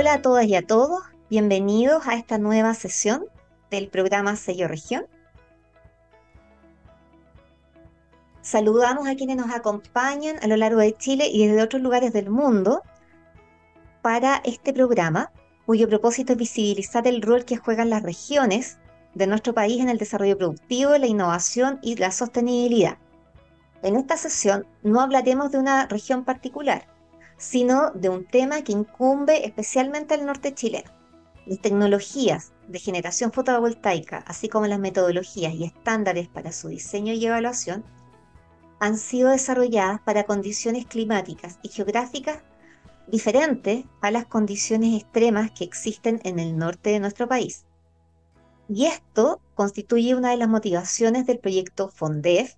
Hola a todas y a todos, bienvenidos a esta nueva sesión del programa Sello Región. Saludamos a quienes nos acompañan a lo largo de Chile y desde otros lugares del mundo para este programa, cuyo propósito es visibilizar el rol que juegan las regiones de nuestro país en el desarrollo productivo, la innovación y la sostenibilidad. En esta sesión no hablaremos de una región particular, sino de un tema que incumbe especialmente al norte chileno. Las tecnologías de generación fotovoltaica, así como las metodologías y estándares para su diseño y evaluación, han sido desarrolladas para condiciones climáticas y geográficas diferentes a las condiciones extremas que existen en el norte de nuestro país. Y esto constituye una de las motivaciones del proyecto FONDEF,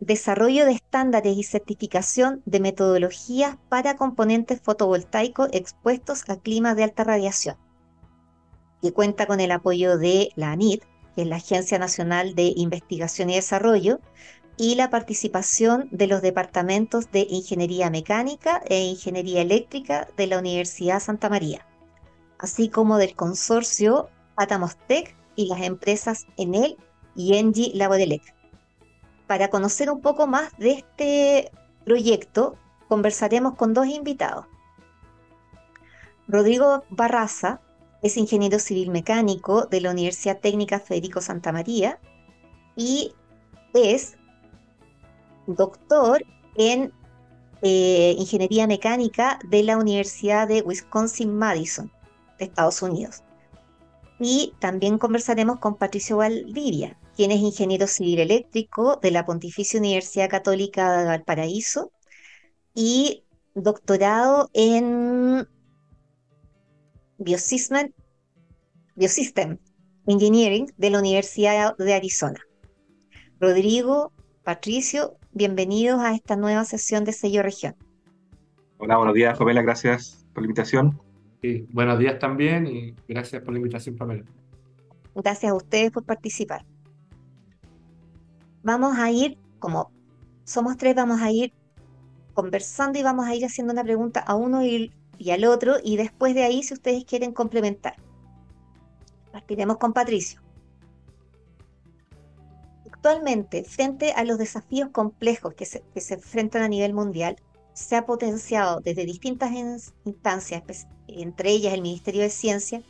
desarrollo de estándares y certificación de metodologías para componentes fotovoltaicos expuestos a climas de alta radiación, que cuenta con el apoyo de la ANID, que es la Agencia Nacional de Investigación y Desarrollo, y la participación de los departamentos de Ingeniería Mecánica e Ingeniería Eléctrica de la Universidad Santa María, así como del consorcio Atamostec y las empresas Enel y Engie Labodelec. Para conocer un poco más de este proyecto, conversaremos con dos invitados. Rodrigo Barraza es ingeniero civil mecánico de la Universidad Técnica Federico Santa María y es doctor en eh, ingeniería mecánica de la Universidad de Wisconsin-Madison, de Estados Unidos. Y también conversaremos con Patricio Valdivia, quien es ingeniero civil eléctrico de la Pontificia Universidad Católica de Valparaíso y doctorado en Biosystem, Biosystem Engineering de la Universidad de Arizona. Rodrigo, Patricio, bienvenidos a esta nueva sesión de Sello Región. Hola, buenos días, Pamela, gracias por la invitación. Sí, buenos días también y gracias por la invitación, Pamela. Gracias a ustedes por participar vamos a ir, como somos tres, vamos a ir conversando y vamos a ir haciendo una pregunta a uno y, al otro y después de ahí si ustedes quieren complementar. Partiremos con Patricio. Actualmente, frente a los desafíos complejos que se, que se enfrentan a nivel mundial, se ha potenciado desde distintas instancias, entre ellas el Ministerio de Ciencia,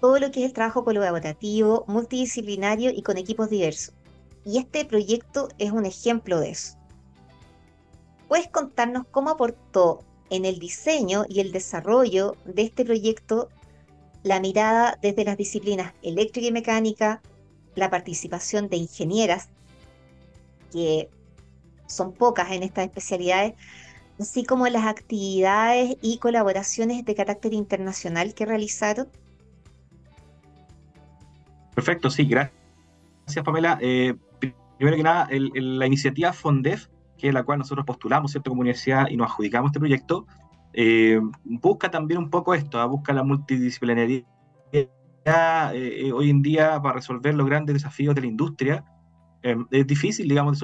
todo lo que es el trabajo colaborativo, multidisciplinario y con equipos diversos. Y este proyecto es un ejemplo de eso. ¿Puedes contarnos cómo aportó en el diseño y el desarrollo de este proyecto la mirada desde las disciplinas eléctrica y mecánica, la participación de ingenieras, que son pocas en estas especialidades, así como las actividades y colaboraciones de carácter internacional que realizaron? Perfecto, sí, gracias Pamela. Eh, primero que nada, la iniciativa FONDEF, que es la cual nosotros postulamos, ¿cierto?, como universidad y nos adjudicamos este proyecto, eh, busca también un poco esto, ¿ah? busca la multidisciplinaridad eh, hoy en día para resolver los grandes desafíos de la industria. es difícil, digamos,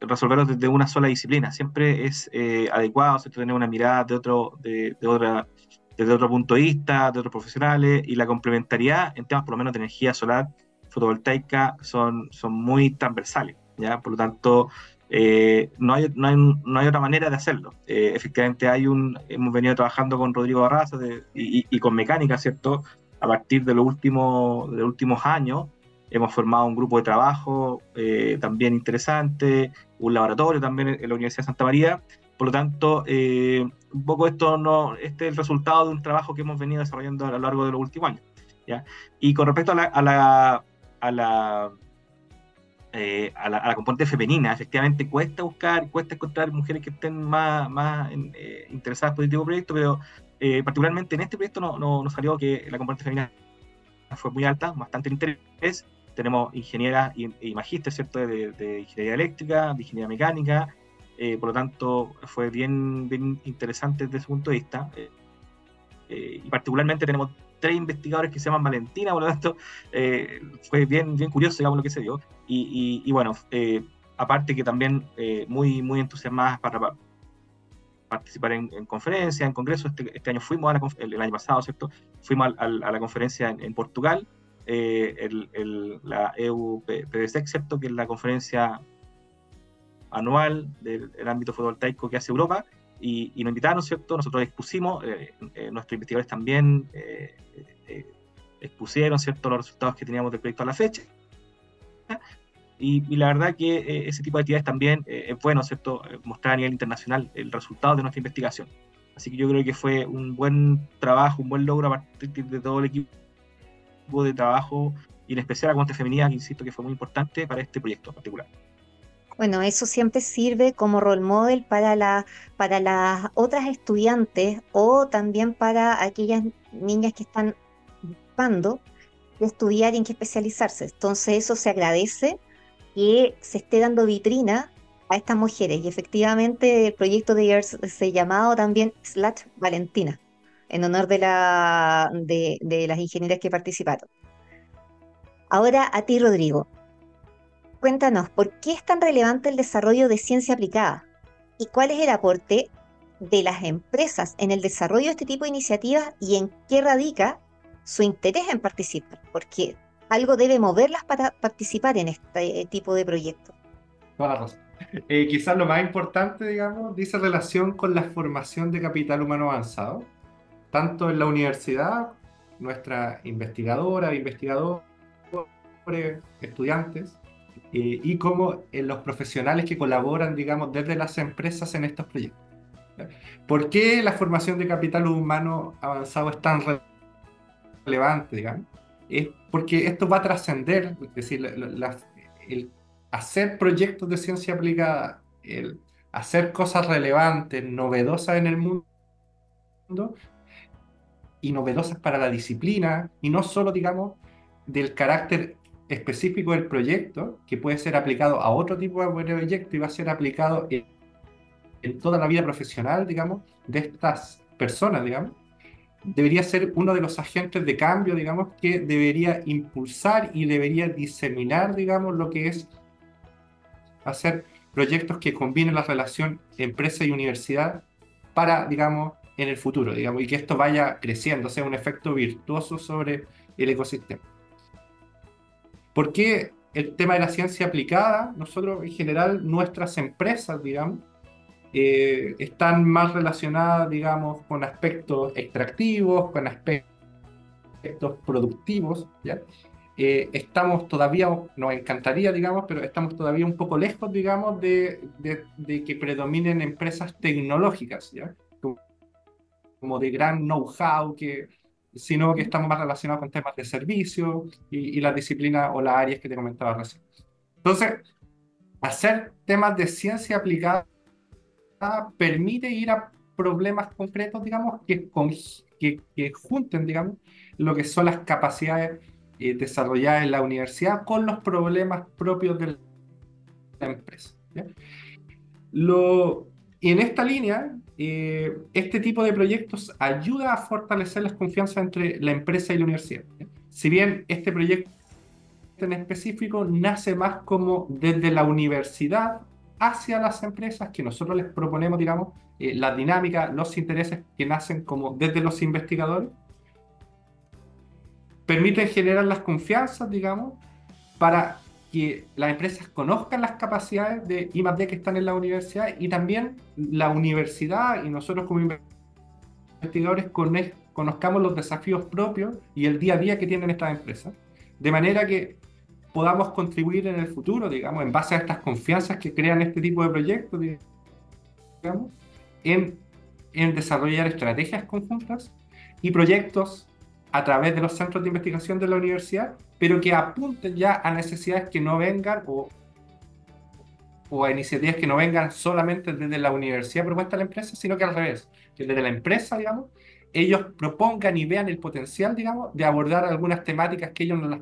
resolverlos desde una sola disciplina. Siempre es adecuado tener una mirada de otro, de, otra, desde otro punto de vista, de otros profesionales, y la complementariedad en temas por lo menos de energía solar fotovoltaica son, son muy transversales, ¿ya? Por lo tanto, eh, no, hay, no, hay, no, hay, otra manera de hacerlo. Eh, efectivamente, hay un, hemos venido trabajando con Rodrigo Barraza y, y, con Mecánica, ¿cierto? A partir de los últimos, de los últimos años, hemos formado un grupo de trabajo eh, también interesante, un laboratorio también en la Universidad de Santa María. Por lo tanto, un poco esto no, este es el resultado de un trabajo que hemos venido desarrollando a lo largo de los últimos años. ¿ya? Y con respecto a la, a la a la, eh, a la, componente femenina. Efectivamente, cuesta buscar, cuesta encontrar mujeres que estén más, más eh, interesadas por este tipo de proyecto, pero eh, particularmente en este proyecto no, no, salió que la componente femenina fue muy alta, bastante interés. Tenemos ingenieras y, y ¿cierto?, de, ingeniería eléctrica, de ingeniería mecánica, por lo tanto fue bien, bien interesante desde ese punto de vista. y particularmente tenemos tres investigadores que se llaman Valentina, por lo tanto, eh, fue bien, bien curioso, digamos, lo que se dio. Y, bueno, eh, aparte que también eh, muy, muy entusiasmadas para participar en, conferencias, en congresos. Este, este, año fuimos, a la, el, año pasado, ¿cierto? Fuimos a, la conferencia en, Portugal, el, la EU PDC, ¿cierto? Que es la conferencia anual del, ámbito fotovoltaico que hace Europa, y, nos invitaron, ¿cierto? Nosotros expusimos, nuestros investigadores también expusieron, ¿cierto? Los resultados que teníamos del proyecto a la fecha. Y, la verdad que eh, ese tipo de actividades también eh, es bueno, ¿cierto? Eh, mostrar a nivel internacional el resultado de nuestra investigación. Así que yo creo que fue un buen trabajo, un buen logro a partir de todo el equipo de trabajo y en especial a Conte Feminidad, que insisto que fue muy importante para este proyecto en particular. Bueno, eso siempre sirve como role model para, la, para las otras estudiantes o también para aquellas niñas que están buscando estudiar y en qué especializarse. Entonces eso se agradece que se esté dando vitrina a estas mujeres. Y efectivamente el proyecto de ayer se llamado también Slat Valentina, en honor de, la, de, de las ingenieras que participaron. Ahora a ti, Rodrigo. Cuéntanos, ¿por qué es tan relevante el desarrollo de ciencia aplicada? ¿Y cuál es el aporte de las empresas en el desarrollo de este tipo de iniciativas y en qué radica su interés en participar? Porque algo debe moverlas para participar en este tipo de proyectos. Eh, quizás lo más importante, digamos, dice relación con la formación de capital humano avanzado, tanto en la universidad, nuestra investigadora, investigadores, estudiantes, eh, y como en los profesionales que colaboran, digamos, desde las empresas en estos proyectos. ¿Por qué la formación de capital humano avanzado es tan relevante, digamos? es porque esto va a trascender, es decir, el hacer proyectos de ciencia aplicada, el hacer cosas relevantes, novedosas en el mundo y novedosas para la disciplina, y no solo, digamos, del carácter específico del proyecto, que puede ser aplicado a otro tipo de proyecto y va a ser aplicado en, toda la vida profesional, digamos, de estas personas, digamos, debería ser uno de los agentes de cambio, digamos, que debería impulsar y debería diseminar, digamos, lo que es hacer proyectos que combinen la relación empresa y universidad para, digamos, en el futuro, digamos, y que esto vaya creciendo, sea un efecto virtuoso sobre el ecosistema. ¿Por qué el tema de la ciencia aplicada? Nosotros, en general, nuestras empresas, digamos, eh, están más relacionadas, digamos, con aspectos extractivos, con aspectos productivos, ¿ya? Eh, estamos todavía, nos encantaría, digamos, pero estamos todavía un poco lejos, digamos, de, de, que predominen empresas tecnológicas, ¿ya? Como de gran know-how, que, sino que estamos más relacionados con temas de servicio y, y la disciplina o las áreas que te comentaba recién. Entonces, hacer temas de ciencia aplicada permite ir a problemas concretos, digamos, que, que, que, junten, digamos, lo que son las capacidades eh, desarrolladas en la universidad con los problemas propios de la empresa. Lo, y en esta línea, eh, este tipo de proyectos ayuda a fortalecer las confianzas entre la empresa y la universidad. Si bien este proyecto en específico nace más como desde la universidad hacia las empresas que nosotros les proponemos, digamos, eh, la dinámica, los intereses que nacen como desde los investigadores, permiten generar las confianzas, digamos, para que las empresas conozcan las capacidades de I+D que están en la universidad y también la universidad y nosotros como investigadores conozcamos los desafíos propios y el día a día que tienen estas empresas. De manera que podamos contribuir en el futuro, digamos, en base a estas confianzas que crean este tipo de proyectos, digamos, en, en desarrollar estrategias conjuntas y proyectos a través de los centros de investigación de la universidad, pero que apunten ya a necesidades que no vengan o, o a iniciativas que no vengan solamente desde la universidad propuesta a la empresa, sino que al revés, que desde la empresa, digamos, ellos propongan y vean el potencial, digamos, de abordar algunas temáticas que ellos no las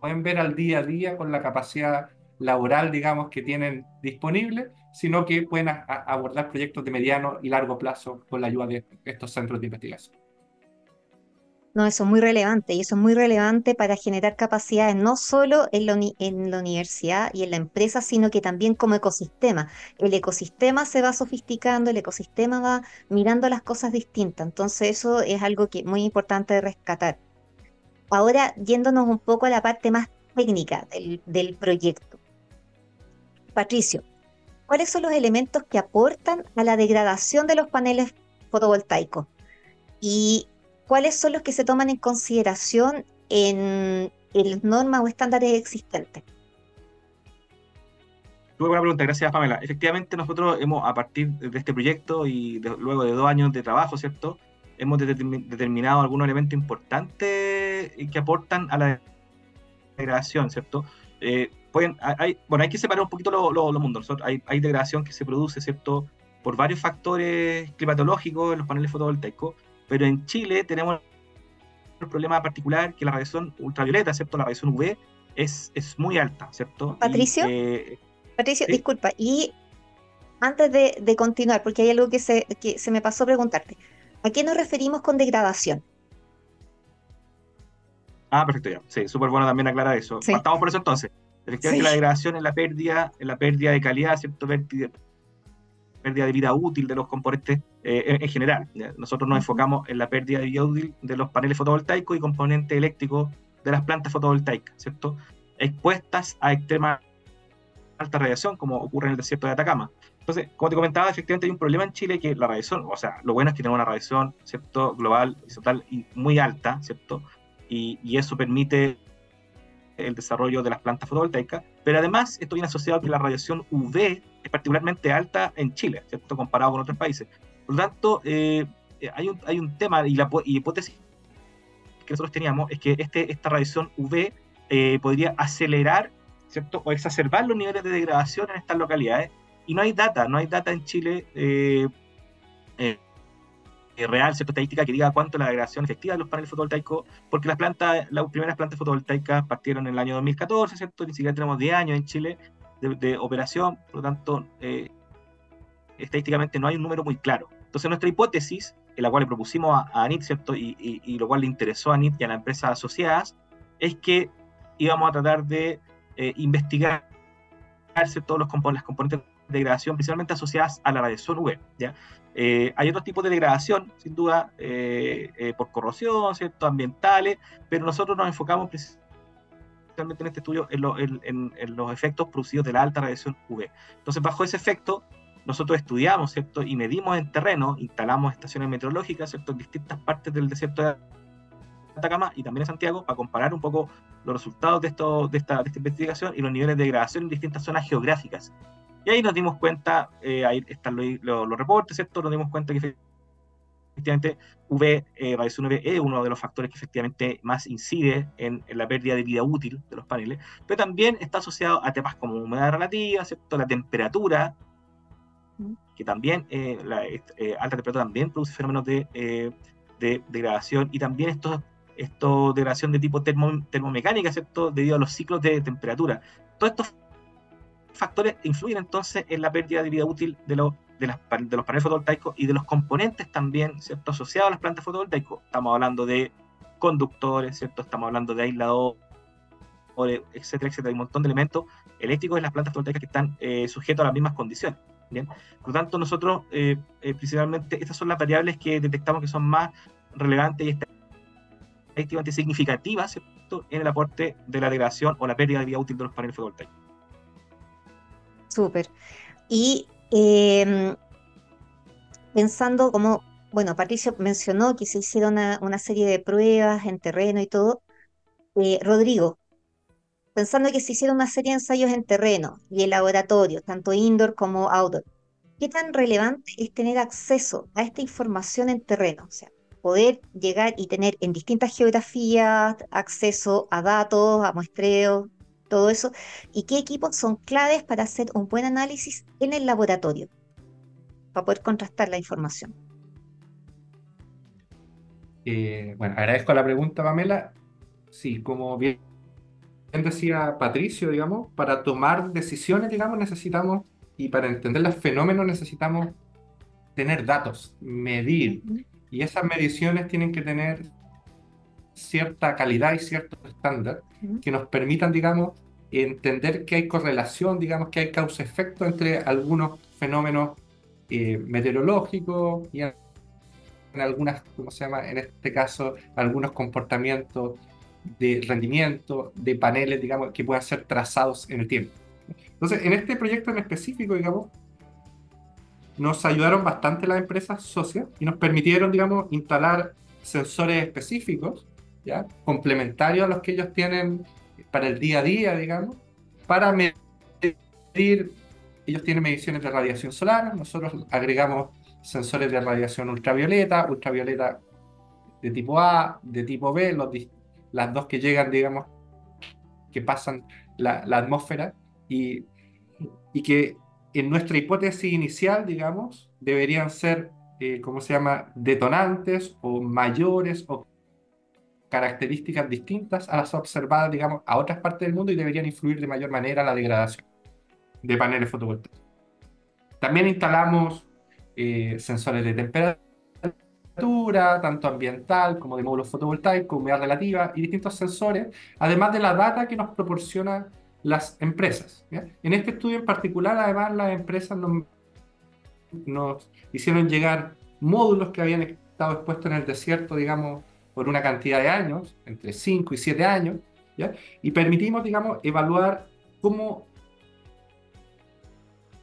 pueden ver al día a día con la capacidad laboral, digamos, que tienen disponible, sino que pueden abordar proyectos de mediano y largo plazo con la ayuda de estos centros de investigación. No, eso es muy relevante y eso es muy relevante para generar capacidades no solo en la, universidad y en la empresa, sino que también como ecosistema. El ecosistema se va sofisticando, el ecosistema va mirando las cosas distintas. Entonces eso es algo que muy importante de rescatar. Ahora, yéndonos un poco a la parte más técnica del proyecto. Patricio, ¿cuáles son los elementos que aportan a la degradación de los paneles fotovoltaicos? ¿Y cuáles son los que se toman en consideración en, las normas o estándares existentes? Muy buena pregunta, gracias Pamela. Efectivamente, nosotros hemos, a partir de este proyecto y luego de dos años de trabajo, ¿cierto? Hemos determi- determinado algunos elementos importantes que aportan a la degradación, ¿cierto? Eh, pueden, hay, bueno, hay que separar un poquito los lo, lo mundos. Hay, hay degradación que se produce, ¿cierto? Por varios factores climatológicos en los paneles fotovoltaicos, pero en Chile tenemos el problema particular que la radiación ultravioleta, ¿cierto? La radiación UV es, es muy alta, ¿cierto? Y, Patricio. eh, Patricio, Sí. disculpa, y antes de, de continuar, porque hay algo que se, que se me pasó preguntarte, ¿a qué nos referimos con degradación? Ah, perfecto, ya. Sí, súper bueno también aclarar eso. Sí. Partamos por eso entonces. Efectivamente, Sí. la degradación es la pérdida, es la pérdida de calidad, ¿cierto? Pérdida, pérdida de vida útil de los componentes eh, en, en general. Nosotros nos enfocamos en la pérdida de vida útil de los paneles fotovoltaicos y componentes eléctricos de las plantas fotovoltaicas, ¿cierto? Expuestas a extrema alta radiación, como ocurre en el desierto de Atacama. Entonces, como te comentaba, efectivamente hay un problema en Chile que la radiación, o sea, lo bueno es que tenemos una radiación, ¿cierto? Global, total y muy alta, ¿cierto? Y, y eso permite el desarrollo de las plantas fotovoltaicas, pero además esto viene asociado a que la radiación UV es particularmente alta en Chile, ¿cierto? Comparado con otros países. Por lo tanto, eh, hay, un, hay un tema y la y hipótesis que nosotros teníamos es que este, esta radiación UV eh, podría acelerar, ¿cierto? O exacerbar los niveles de degradación en estas localidades. Y no hay data, no hay data en Chile eh, eh, eh, real, ¿cierto? Estadística que diga cuánto es la degradación efectiva de los paneles fotovoltaicos, porque las plantas, las primeras plantas fotovoltaicas partieron en el año 2014, ¿cierto? Ni siquiera tenemos 10 años en Chile de, de operación, por lo tanto, eh, estadísticamente no hay un número muy claro. Entonces, nuestra hipótesis, en la cual le propusimos a, a ANIT, ¿cierto? Y, y, y lo cual le interesó a ANIT y a las empresas asociadas, es que íbamos a tratar de eh, investigar todos los compon las componentes de degradación, principalmente asociadas a la radiación UV. ¿ya? Eh, hay otros tipos de degradación, sin duda, eh, eh, por corrosión, ¿cierto? ambientales, pero nosotros nos enfocamos principalmente en este estudio en, lo, en, en, en, los efectos producidos de la alta radiación UV. Entonces, bajo ese efecto, nosotros estudiamos, ¿cierto? Y medimos en terreno, instalamos estaciones meteorológicas, ¿cierto? En distintas partes del desierto de Atacama y también en Santiago para comparar un poco los resultados de, esto, de, esta, de esta investigación y los niveles de degradación en distintas zonas geográficas. Y ahí nos dimos cuenta, eh, ahí están los, los, los, reportes, ¿cierto? Nos dimos cuenta que efectivamente UV, eh, radiación UV es uno de los factores que efectivamente más incide en, en, la pérdida de vida útil de los paneles, pero también está asociado a temas como humedad relativa, ¿cierto? La temperatura, que también, eh, la eh, alta temperatura también produce fenómenos de, eh, de degradación y también estos esto degradación de tipo termo, termomecánica, ¿cierto? Debido a los ciclos de temperatura. Todos estos factores influyen entonces en la pérdida de vida útil de, lo, de, las, de los paneles fotovoltaicos y de los componentes también, ¿cierto? Asociados a las plantas fotovoltaicas. Estamos hablando de conductores, ¿cierto? Estamos hablando de aisladores, etcétera, etcétera. Hay un montón de elementos eléctricos en las plantas fotovoltaicas que están eh, sujetos a las mismas condiciones. Por lo tanto, nosotros eh, eh, principalmente estas son las variables que detectamos que son más relevantes y estadísticamente significativas ¿cierto? en el aporte de la degradación o la pérdida de vida útil de los paneles fotovoltaicos. Súper. Y eh, pensando como, bueno, Patricio mencionó que se hicieron una, una serie de pruebas en terreno y todo. Eh, Rodrigo, pensando que se hicieron una serie de ensayos en terreno y en laboratorio, tanto indoor como outdoor, ¿qué tan relevante es tener acceso a esta información en terreno? O sea, poder llegar y tener en distintas geografías acceso a datos, a muestreos, todo eso, y qué equipos son claves para hacer un buen análisis en el laboratorio, para poder contrastar la información. Eh, bueno, agradezco la pregunta, Pamela. Sí, como bien decía Patricio, digamos, para tomar decisiones, digamos, necesitamos, y para entender los fenómenos necesitamos tener datos, medir, y esas mediciones tienen que tener cierta calidad y cierto estándar que nos permitan, digamos, entender que hay correlación, digamos, que hay causa-efecto entre algunos fenómenos eh, meteorológicos y en, algunas, ¿cómo se llama? En este caso, algunos comportamientos de rendimiento de paneles, digamos, que puedan ser trazados en el tiempo. Entonces, en este proyecto en específico, digamos, nos ayudaron bastante las empresas socias y nos permitieron, digamos, instalar sensores específicos, ¿ya? complementarios a los que ellos tienen para el día a día, digamos, para medir, ellos tienen mediciones de radiación solar, nosotros agregamos sensores de radiación ultravioleta, ultravioleta de tipo A, de tipo B, los, las dos que llegan, digamos, que pasan la, atmósfera y, y que en nuestra hipótesis inicial, digamos, deberían ser, eh, ¿cómo se llama?, detonantes o mayores o características distintas a las observadas, digamos, a otras partes del mundo y deberían influir de mayor manera la degradación de paneles fotovoltaicos. También instalamos eh, sensores de temperatura, tanto ambiental como de módulos fotovoltaicos, humedad relativa y distintos sensores, además de la data que nos proporciona las empresas. En este estudio en particular, además, las empresas nos, hicieron llegar módulos que habían estado expuestos en el desierto, digamos, por una cantidad de años, entre 5 y 7 años, ¿ya? y permitimos, digamos, evaluar cómo,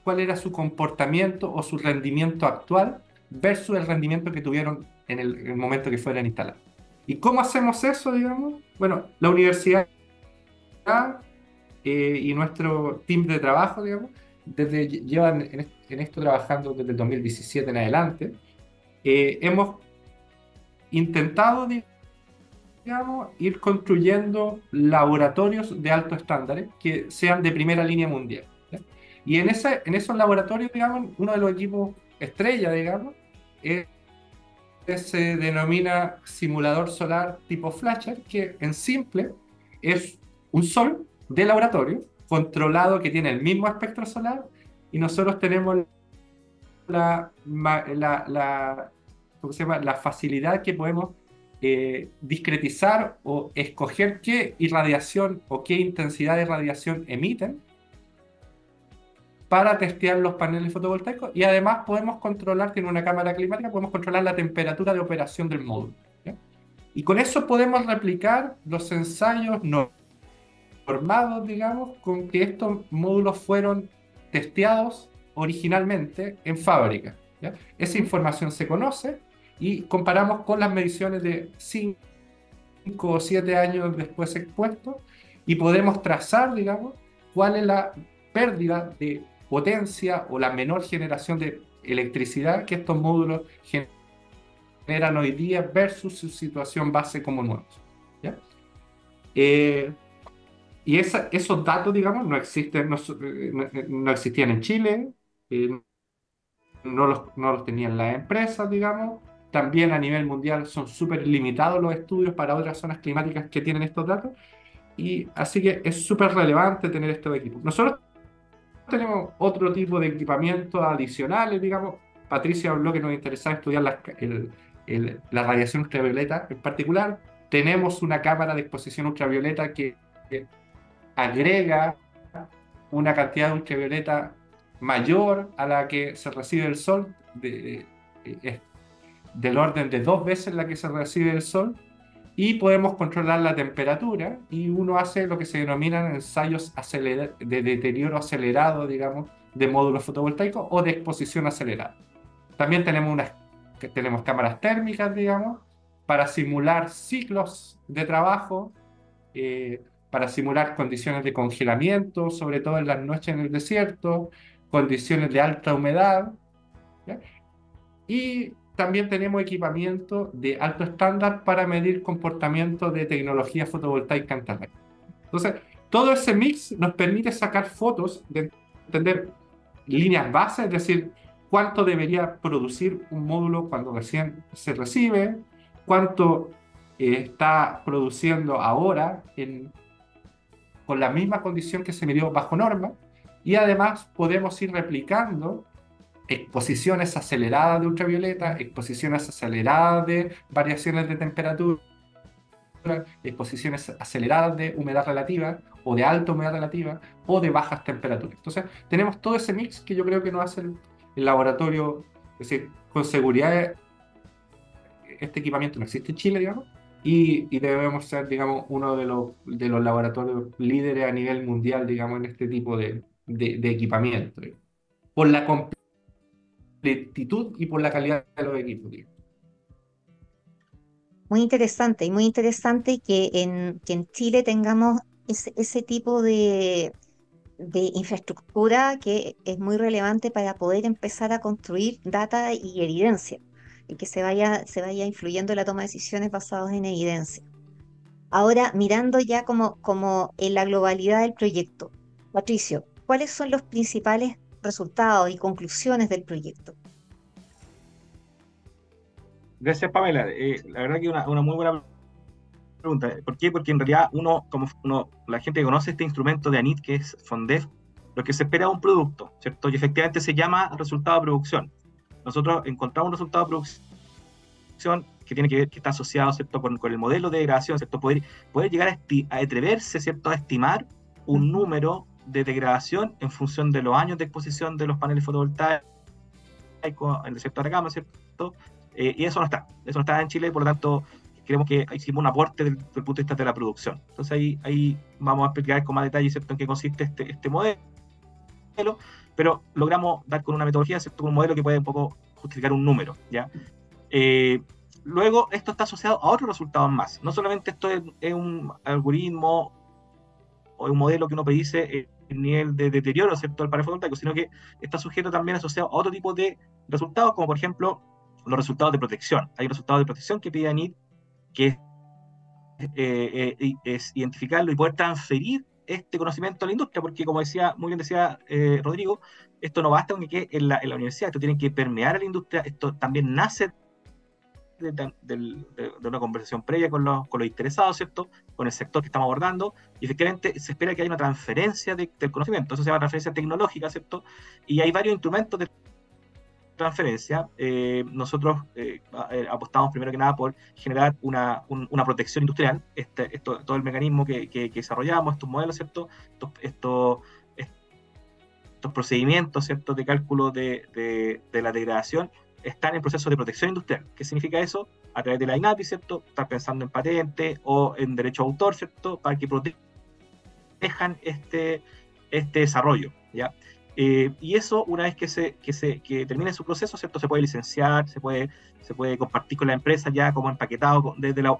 cuál era su comportamiento o su rendimiento actual versus el rendimiento que tuvieron en el, en el momento que fueran instalados. ¿Y cómo hacemos eso, digamos? Bueno, la universidad eh, y nuestro team de trabajo, digamos, desde, llevan en, esto trabajando desde el 2017 en adelante, eh, hemos intentado, digamos, ir construyendo laboratorios de alto estándar que sean de primera línea mundial. Y en, ese, en esos laboratorios, digamos, uno de los equipos estrella, digamos, es, se denomina simulador solar tipo Flasher, que en simple es un sol de laboratorio controlado que tiene el mismo espectro solar y nosotros tenemos la, la, la, ¿cómo se llama? la facilidad que podemos eh, discretizar o escoger qué irradiación o qué intensidad de radiación emiten para testear los paneles fotovoltaicos y además podemos controlar, tiene una cámara climática, podemos controlar la temperatura de operación del módulo. Y con eso podemos replicar los ensayos no informados, digamos, con que estos módulos fueron testeados originalmente en fábrica. Esa información se conoce y comparamos con las mediciones de 5 o 7 años después expuestos y podemos trazar, digamos, cuál es la pérdida de potencia o la menor generación de electricidad que estos módulos generan hoy día versus su situación base como nuevos. ¿ya? Eh, y esos datos, digamos, no, existen, no, no existían en Chile, eh, no, los, no los tenían las empresas, digamos. También a nivel mundial son súper limitados los estudios para otras zonas climáticas que tienen estos datos. Y así que es súper relevante tener estos equipos. Nosotros tenemos otro tipo de equipamientos adicionales, digamos. Patricia habló que nos interesaba estudiar la, la radiación ultravioleta en particular. Tenemos una cámara de exposición ultravioleta que agrega una cantidad de ultravioleta mayor a la que se recibe el sol, de, del orden de dos veces la que se recibe el sol, y podemos controlar la temperatura y uno hace lo que se denominan ensayos de deterioro acelerado, digamos, de módulos fotovoltaicos o de exposición acelerada. También tenemos, unas, tenemos cámaras térmicas, digamos, para simular ciclos de trabajo. Eh, para simular condiciones de congelamiento, sobre todo en las noches en el desierto, condiciones de alta humedad. Y también tenemos equipamiento de alto estándar para medir comportamiento de tecnología fotovoltaica en terreno. Entonces, todo ese mix nos permite sacar fotos de entender líneas bases, es decir, cuánto debería producir un módulo cuando recién se recibe, cuánto eh, está produciendo ahora con la misma condición que se midió bajo norma y además podemos ir replicando exposiciones aceleradas de ultravioleta, exposiciones aceleradas de variaciones de temperatura exposiciones aceleradas de humedad relativa o de alta humedad relativa o de bajas temperaturas. Entonces, tenemos todo ese mix que yo creo que nos hace el, laboratorio, es decir, con seguridad este equipamiento no existe en Chile, digamos, y, debemos ser, digamos, uno de los, laboratorios líderes a nivel mundial, digamos, en este tipo de, equipamiento, por la completitud y por la calidad de los equipos. Muy interesante, y muy interesante que en, que en Chile tengamos ese, ese tipo de, de infraestructura que es muy relevante para poder empezar a construir data y evidencia, y que se vaya, se vaya influyendo en la toma de decisiones basadas en evidencia. Ahora, mirando ya como, como en la globalidad del proyecto, Patricio, ¿cuáles son los principales resultados y conclusiones del proyecto? Gracias, Pamela. Eh, la verdad que una, una muy buena pregunta. ¿Por qué? Porque en realidad uno, como uno, la gente que conoce este instrumento de ANIT, que es FONDEF, lo que se espera es un producto, ¿cierto? Y efectivamente se llama resultado de producción. Nosotros encontramos un resultado de producción que tiene que ver, que está asociado, ¿cierto?, con, con el modelo de degradación, ¿cierto? Poder, poder llegar a, a atreverse, ¿cierto?, a estimar un número de degradación en función de los años de exposición de los paneles fotovoltaicos en el sector de ¿cierto? Eh, y eso no está, eso no está en Chile, por lo tanto, creemos que hicimos un aporte desde el punto de vista de la producción. Entonces ahí, vamos a explicar con más detalle ¿cierto? en qué consiste este, este modelo, pero logramos dar con una metodología, ¿cierto? un modelo que puede un poco justificar un número. ¿ya? Eh, luego, esto está asociado a otros resultados más. No solamente esto es, un algoritmo o un modelo que uno predice el nivel de deterioro ¿cierto? del panel fotovoltaico, sino que está sujeto también asociado a otro tipo de resultados, como por ejemplo los resultados de protección. Hay resultados de protección que pide ANID, que es, eh, eh, identificarlo y poder transferir este conocimiento a la industria, porque como decía, muy bien decía eh, Rodrigo, esto no basta con que en la, en la, universidad, esto tiene que permear a la industria, esto también nace de, una conversación previa con los, interesados, ¿cierto? Con el sector que estamos abordando, y efectivamente se espera que haya una transferencia del conocimiento, eso se llama transferencia tecnológica, ¿cierto? Y hay varios instrumentos de transferencia, eh, nosotros eh, eh, apostamos primero que nada por generar una, protección industrial, este, todo el mecanismo que, desarrollamos, estos modelos, ¿cierto? Estos, procedimientos, ¿cierto? De cálculo de, la degradación están en proceso de protección industrial. ¿Qué significa eso? A través de la INAPI, ¿cierto? Estar pensando en patente o en derecho a autor, ¿cierto? Para que protejan este, este desarrollo, ¿ya? Eh, y eso, una vez que, se, que, se, que termine su proceso, ¿cierto? Se puede licenciar, se puede, se puede compartir con la empresa ya como empaquetado desde la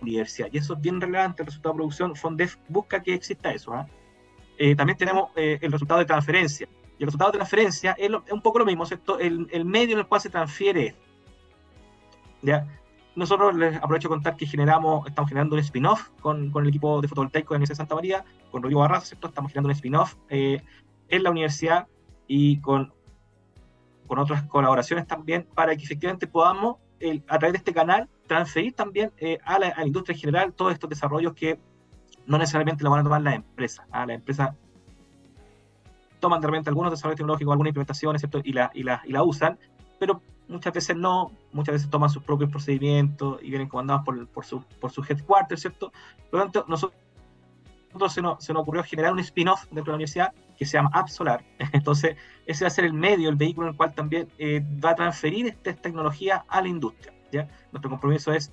universidad. Y eso es bien relevante, el resultado de producción. Fondef busca que exista eso. ¿ah? Eh, también tenemos eh, el resultado de transferencia. Y el resultado de transferencia es, un poco lo mismo, ¿cierto? El, el, medio en el cual se transfiere. ¿ya? Nosotros les aprovecho de contar que generamos, estamos generando un spin-off con, con, el equipo de fotovoltaico de la Universidad de Santa María, con Rodrigo Barraza, ¿cierto? Estamos generando un spin-off en la universidad y con, con otras colaboraciones también para que efectivamente podamos, a través de este canal, transferir también eh, a, la, industria en general todos estos desarrollos que no necesariamente lo van a tomar las empresas. A la empresa toman de repente algunos desarrollos tecnológicos, algunas implementaciones, Y la, y, la, y la usan, pero muchas veces no, muchas veces toman sus propios procedimientos y vienen comandados por, por, su, por su headquarter, ¿cierto? Por lo tanto, nosotros se nos, se nos ocurrió generar un spin-off dentro de la universidad que se llama App Solar. Entonces, ese va a ser el medio, el vehículo en el cual también eh, va a transferir esta tecnología a la industria. ¿ya? Nuestro compromiso es,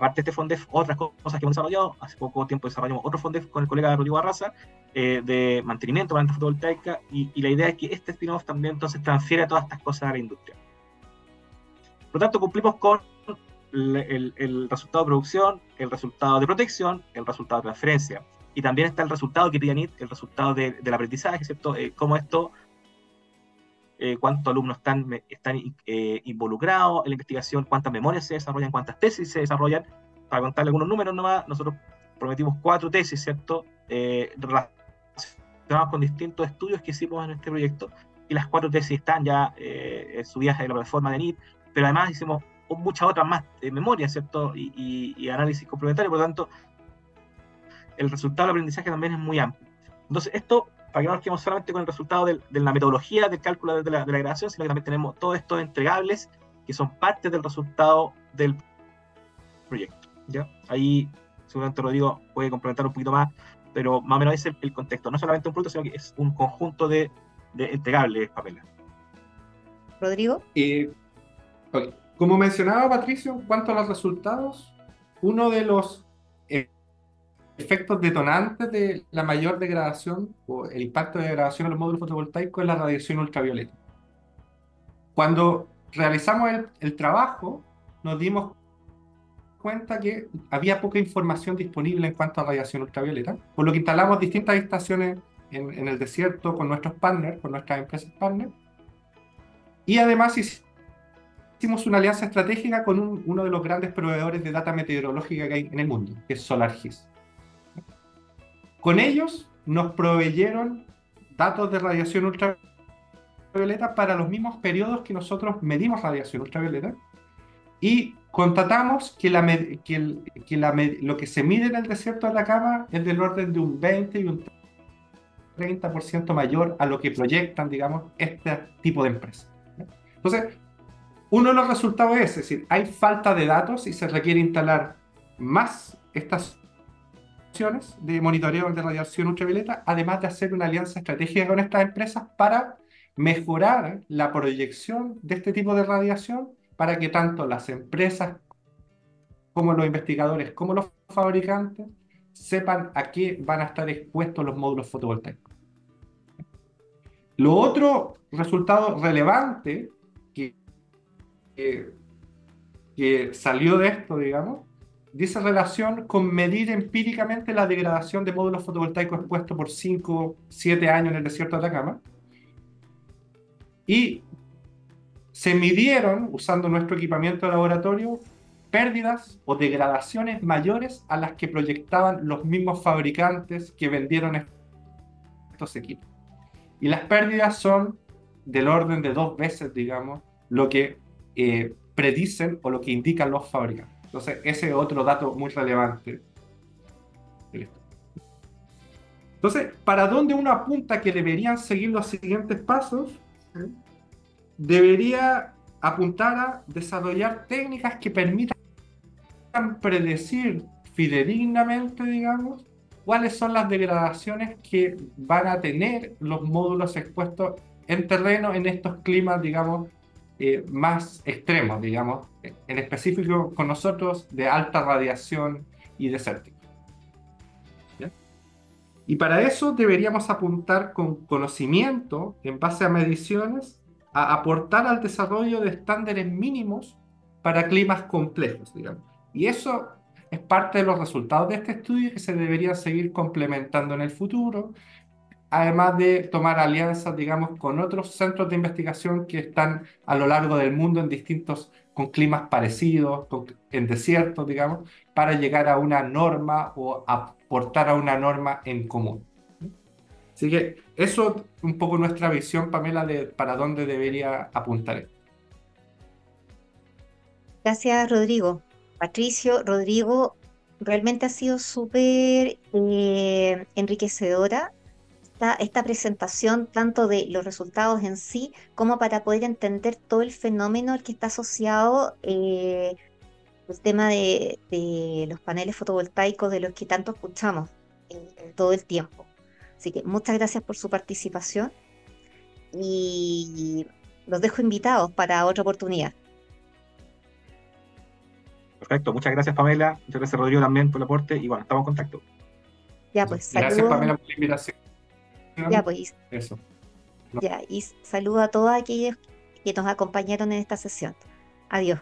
aparte de este Fondef, otras cosas que hemos desarrollado. Hace poco tiempo desarrollamos otro Fondef con el colega Rodrigo Barraza eh, de mantenimiento para la fotovoltaica y, y la idea es que este spin-off también entonces transfiere todas estas cosas a la industria. Por lo tanto, cumplimos con el, resultado de producción, el resultado de protección, el resultado de transferencia. Y también está el resultado que pide el resultado del aprendizaje, ¿cierto? Eh, cómo esto, eh, cuántos alumnos están, están eh, involucrados en la investigación, cuántas memorias se desarrollan, cuántas tesis se desarrollan. Para contarle algunos números nomás, nosotros prometimos cuatro tesis, ¿cierto? relacionadas con distintos estudios que hicimos en este proyecto. Y las cuatro tesis están ya subidas en la plataforma de NIT, pero además hicimos muchas otras más de memoria, ¿cierto? Y, análisis complementario, por lo tanto, el resultado del aprendizaje también es muy amplio. Entonces, esto, para que no nos quedemos solamente con el resultado de, la metodología del cálculo de la, de la grabación, sino que también tenemos todos estos entregables que son parte del resultado del proyecto. ¿ya? Ahí seguramente Rodrigo puede complementar un poquito más, pero más o menos ese es el, contexto. No solamente un producto, sino que es un conjunto de, de entregables, Pamela. Rodrigo. Eh, Como mencionaba Patricio, en cuanto a los resultados, uno de los efectos detonantes de la mayor degradación o el impacto de degradación en los módulos fotovoltaicos es la radiación ultravioleta. Cuando realizamos el, el trabajo, nos dimos cuenta que había poca información disponible en cuanto a radiación ultravioleta, por lo que instalamos distintas estaciones en, en el desierto con nuestros partners, con nuestras empresas partners, y además hicimos una alianza estratégica con un, uno de los grandes proveedores de data meteorológica que hay en el mundo, que es SolarGIS. Con ellos nos proveyeron datos de radiación ultravioleta para los mismos periodos que nosotros medimos radiación ultravioleta y constatamos que, la, que, el, que la, lo que se mide en el desierto de Atacama es del orden de un 20 y un 30% mayor a lo que proyectan, digamos, este tipo de empresas. Entonces, uno de los resultados es, es decir, hay falta de datos y se requiere instalar más estaciones de monitoreo de radiación ultravioleta, además de hacer una alianza estratégica con estas empresas para mejorar la proyección de este tipo de radiación para que tanto las empresas como los investigadores, como los fabricantes, sepan a qué van a estar expuestos los módulos fotovoltaicos. Lo otro resultado relevante que, que, que salió de esto, digamos, dice relación con medir empíricamente la degradación de módulos fotovoltaicos expuestos por 5, 7 años en el desierto de Atacama. Y se midieron, usando nuestro equipamiento de laboratorio, pérdidas o degradaciones mayores a las que proyectaban los mismos fabricantes que vendieron estos equipos. Y las pérdidas son del orden de dos veces, digamos, lo que eh, predicen o lo que indican los fabricantes. Entonces, ese es otro dato muy relevante. Entonces, ¿para dónde uno apunta que deberían seguir los siguientes pasos? debería apuntar a desarrollar técnicas que permitan predecir fidedignamente, digamos, cuáles son las degradaciones que van a tener los módulos expuestos en terreno en estos climas, digamos, eh, más extremos, digamos, en específico con nosotros de alta radiación y desértico. Y para eso deberíamos apuntar con conocimiento en base a mediciones a aportar al desarrollo de estándares mínimos para climas complejos, digamos. Y eso es parte de los resultados de este estudio que se debería seguir complementando en el futuro, además de tomar alianzas, digamos, con otros centros de investigación que están a lo largo del mundo en distintos, con climas parecidos, en desiertos, digamos, para llegar a una norma o aportar a una norma en común. Así que eso es un poco nuestra visión, Pamela, de para dónde debería apuntar Gracias, Rodrigo. Patricio, Rodrigo, realmente ha sido súper eh, enriquecedora esta, esta, presentación, tanto de los resultados en sí, como para poder entender todo el fenómeno al que está asociado eh, el tema de, de, los paneles fotovoltaicos de los que tanto escuchamos eh, todo el tiempo. Así que muchas gracias por su participación y los dejo invitados para otra oportunidad. Perfecto, muchas gracias Pamela, muchas gracias Rodrigo también por el aporte y bueno, estamos en contacto. Ya pues, Gracias Pamela por la invitación. Ya pues. Eso. Ya, y saludo a todos aquellos que nos acompañaron en esta sesión. Adiós.